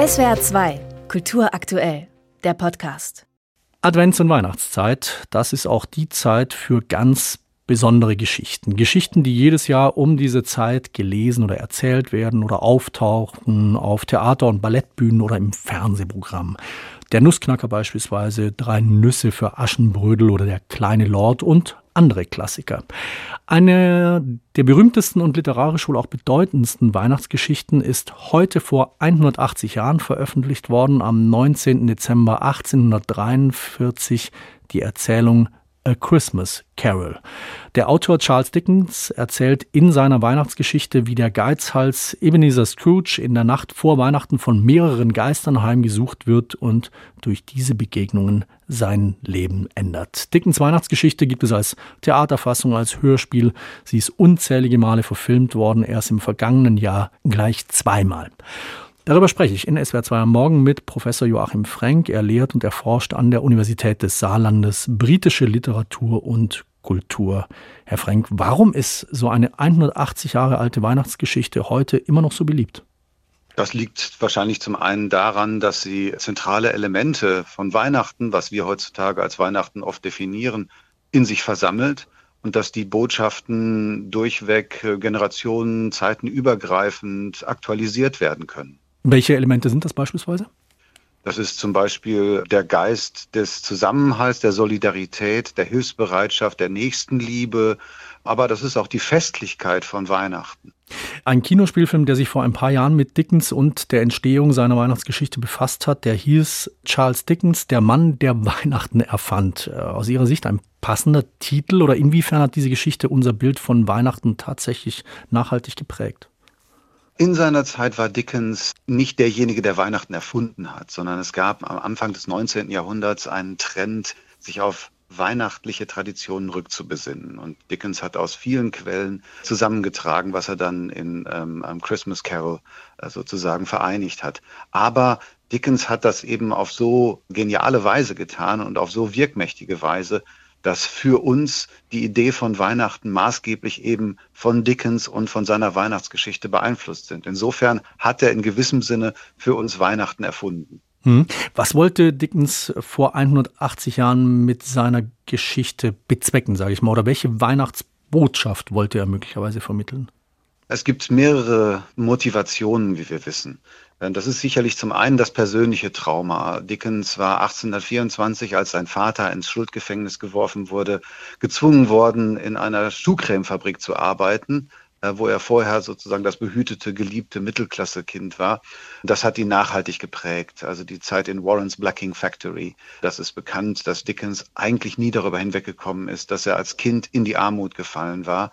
SWR 2, Kultur aktuell, der Podcast. Advents- und Weihnachtszeit, das ist auch die Zeit für ganz besondere Geschichten. Geschichten, die jedes Jahr um diese Zeit gelesen oder erzählt werden oder auftauchen auf Theater- und Ballettbühnen oder im Fernsehprogramm. Der Nussknacker beispielsweise, Drei Nüsse für Aschenbrödel oder Der kleine Lord und andere Klassiker. Eine der berühmtesten und literarisch wohl auch bedeutendsten Weihnachtsgeschichten ist heute vor 180 Jahren veröffentlicht worden, am 19. Dezember 1843, die Erzählung A Christmas Carol. Der Autor Charles Dickens erzählt in seiner Weihnachtsgeschichte, wie der Geizhals Ebenezer Scrooge in der Nacht vor Weihnachten von mehreren Geistern heimgesucht wird und durch diese Begegnungen sein Leben ändert. Dickens Weihnachtsgeschichte gibt es als Theaterfassung, als Hörspiel. Sie ist unzählige Male verfilmt worden, erst im vergangenen Jahr gleich zweimal. Darüber spreche ich in SWR 2 am Morgen mit Professor Joachim Frank. Er lehrt und erforscht an der Universität des Saarlandes britische Literatur und Kultur. Herr Frank, warum ist so eine 180 Jahre alte Weihnachtsgeschichte heute immer noch so beliebt? Das liegt wahrscheinlich zum einen daran, dass sie zentrale Elemente von Weihnachten, was wir heutzutage als Weihnachten oft definieren, in sich versammelt und dass die Botschaften durchweg äh, Generationen, Zeiten übergreifend aktualisiert werden können. Welche Elemente sind das beispielsweise? Das ist zum Beispiel der Geist des Zusammenhalts, der Solidarität, der Hilfsbereitschaft, der Nächstenliebe. Aber das ist auch die Festlichkeit von Weihnachten. Ein Kinospielfilm, der sich vor ein paar Jahren mit Dickens und der Entstehung seiner Weihnachtsgeschichte befasst hat, der hieß Charles Dickens, der Mann, der Weihnachten erfand. Äh, aus Ihrer Sicht ein passender Titel oder inwiefern hat diese Geschichte unser Bild von Weihnachten tatsächlich nachhaltig geprägt? In seiner Zeit war Dickens nicht derjenige, der Weihnachten erfunden hat, sondern es gab am Anfang des 19. Jahrhunderts einen Trend, sich auf weihnachtliche Traditionen rückzubesinnen. Und Dickens hat aus vielen Quellen zusammengetragen, was er dann in ähm, Christmas Carol äh, sozusagen vereinigt hat. Aber Dickens hat das eben auf so geniale Weise getan und auf so wirkmächtige Weise, dass für uns die Idee von Weihnachten maßgeblich eben von Dickens und von seiner Weihnachtsgeschichte beeinflusst sind. Insofern hat er in gewissem Sinne für uns Weihnachten erfunden. Hm. Was wollte Dickens vor 180 Jahren mit seiner Geschichte bezwecken, sage ich mal, oder welche Weihnachtsbotschaft wollte er möglicherweise vermitteln? Es gibt mehrere Motivationen, wie wir wissen. Äh, das ist sicherlich zum einen das persönliche Trauma. Dickens war 1824, als sein Vater ins Schuldgefängnis geworfen wurde, gezwungen worden, in einer Schuhcremefabrik zu arbeiten, wo er vorher sozusagen das behütete, geliebte Mittelklasse-Kind war. Das hat ihn nachhaltig geprägt. Also die Zeit in Warrens Blacking Factory. Das ist bekannt, dass Dickens eigentlich nie darüber hinweggekommen ist, dass er als Kind in die Armut gefallen war.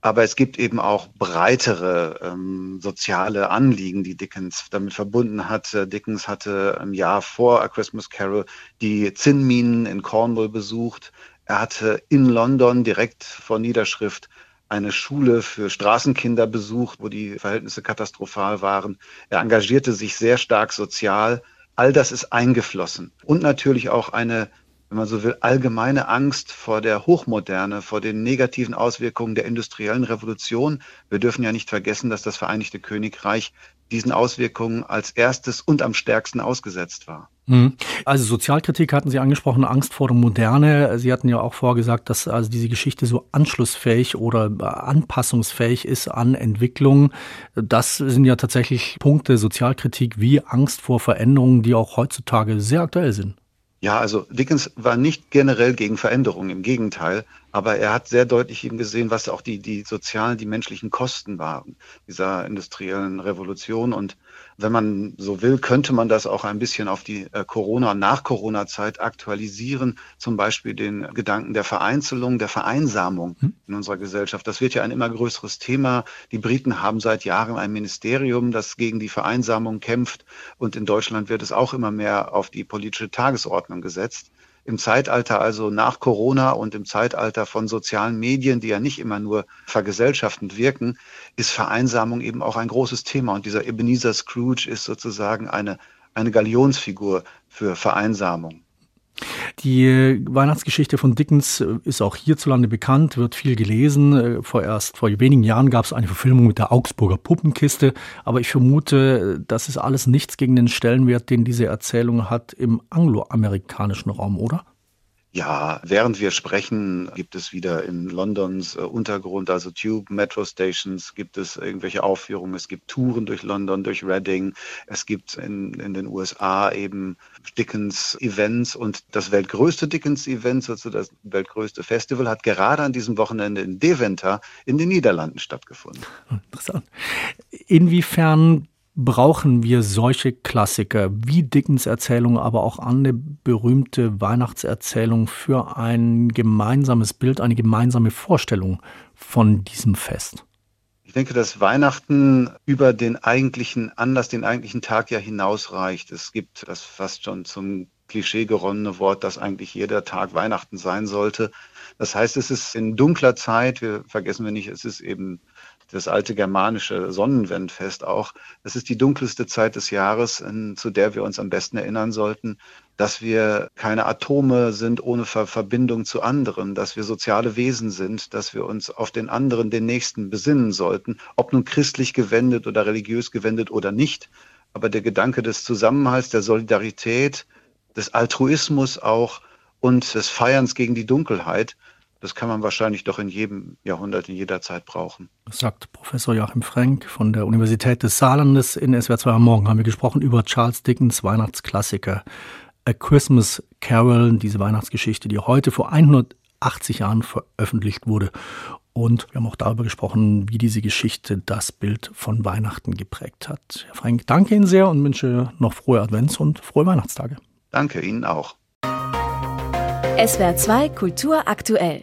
Aber es gibt eben auch breitere ähm, soziale Anliegen, die Dickens damit verbunden hat. Dickens hatte im Jahr vor A Christmas Carol die Zinnminen in Cornwall besucht. Er hatte in London direkt vor Niederschrift eine Schule für Straßenkinder besucht, wo die Verhältnisse katastrophal waren. Er engagierte sich sehr stark sozial. All das ist eingeflossen. Und natürlich auch eine, wenn man so will, allgemeine Angst vor der Hochmoderne, vor den negativen Auswirkungen der industriellen Revolution. Wir dürfen ja nicht vergessen, dass das Vereinigte Königreich diesen Auswirkungen als erstes und am stärksten ausgesetzt war. Mhm. Also Sozialkritik hatten Sie angesprochen, Angst vor der Moderne. Sie hatten ja auch vorgesagt, dass also diese Geschichte so anschlussfähig oder anpassungsfähig ist an Entwicklung. Das sind ja tatsächlich Punkte Sozialkritik wie Angst vor Veränderungen, die auch heutzutage sehr aktuell sind. Ja, also Dickens war nicht generell gegen Veränderungen, im Gegenteil, aber er hat sehr deutlich eben gesehen, was auch die, die sozialen, die menschlichen Kosten waren dieser industriellen Revolution. Und wenn man so will, könnte man das auch ein bisschen auf die äh, Corona- Nach-Corona-Zeit aktualisieren. Zum Beispiel den Gedanken der Vereinzelung, der Vereinsamung hm. in unserer Gesellschaft. Das wird ja ein immer größeres Thema. Die Briten haben seit Jahren ein Ministerium, das gegen die Vereinsamung kämpft. Und in Deutschland wird es auch immer mehr auf die politische Tagesordnung gesetzt im Zeitalter also nach Corona und im Zeitalter von sozialen Medien, die ja nicht immer nur vergesellschaftend wirken, ist Vereinsamung eben auch ein großes Thema. Und dieser Ebenezer Scrooge ist sozusagen eine, eine Galionsfigur für Vereinsamung. Die Weihnachtsgeschichte von Dickens ist auch hierzulande bekannt, wird viel gelesen. Vorerst vor wenigen Jahren gab es eine Verfilmung mit der Augsburger Puppenkiste, aber ich vermute, das ist alles nichts gegen den Stellenwert, den diese Erzählung hat im angloamerikanischen Raum, oder? Ja, während wir sprechen, gibt es wieder in Londons äh, Untergrund, also Tube, Metro Stations, gibt es irgendwelche Aufführungen. Es gibt Touren durch London, durch Reading. Es gibt in, in den USA eben Dickens-Events und das weltgrößte Dickens-Event, also das weltgrößte Festival, hat gerade an diesem Wochenende in Deventer in den Niederlanden stattgefunden. Interessant. Inwiefern brauchen wir solche Klassiker wie Dickens Erzählung, aber auch eine berühmte Weihnachtserzählung für ein gemeinsames Bild, eine gemeinsame Vorstellung von diesem Fest? Ich denke, dass Weihnachten über den eigentlichen Anlass, den eigentlichen Tag ja hinausreicht. Es gibt das fast schon zum Klischee geronnene Wort, dass eigentlich jeder Tag Weihnachten sein sollte. Das heißt, es ist in dunkler Zeit, wir vergessen wir nicht, es ist eben das alte germanische Sonnenwendfest auch. Es ist die dunkelste Zeit des Jahres, in, zu der wir uns am besten erinnern sollten, dass wir keine Atome sind ohne Ver Verbindung zu anderen, dass wir soziale Wesen sind, dass wir uns auf den anderen, den Nächsten besinnen sollten, ob nun christlich gewendet oder religiös gewendet oder nicht. Aber der Gedanke des Zusammenhalts, der Solidarität, des Altruismus auch und des Feierns gegen die Dunkelheit, das kann man wahrscheinlich doch in jedem Jahrhundert, in jeder Zeit brauchen. Das sagt Professor Joachim Frank von der Universität des Saarlandes. In SWR 2 am Morgen haben wir gesprochen über Charles Dickens Weihnachtsklassiker A Christmas Carol, diese Weihnachtsgeschichte, die heute vor 180 Jahren veröffentlicht wurde. Und wir haben auch darüber gesprochen, wie diese Geschichte das Bild von Weihnachten geprägt hat. Herr Frank, danke Ihnen sehr und wünsche noch frohe Advents und frohe Weihnachtstage. Danke Ihnen auch. SWR 2 Kultur aktuell.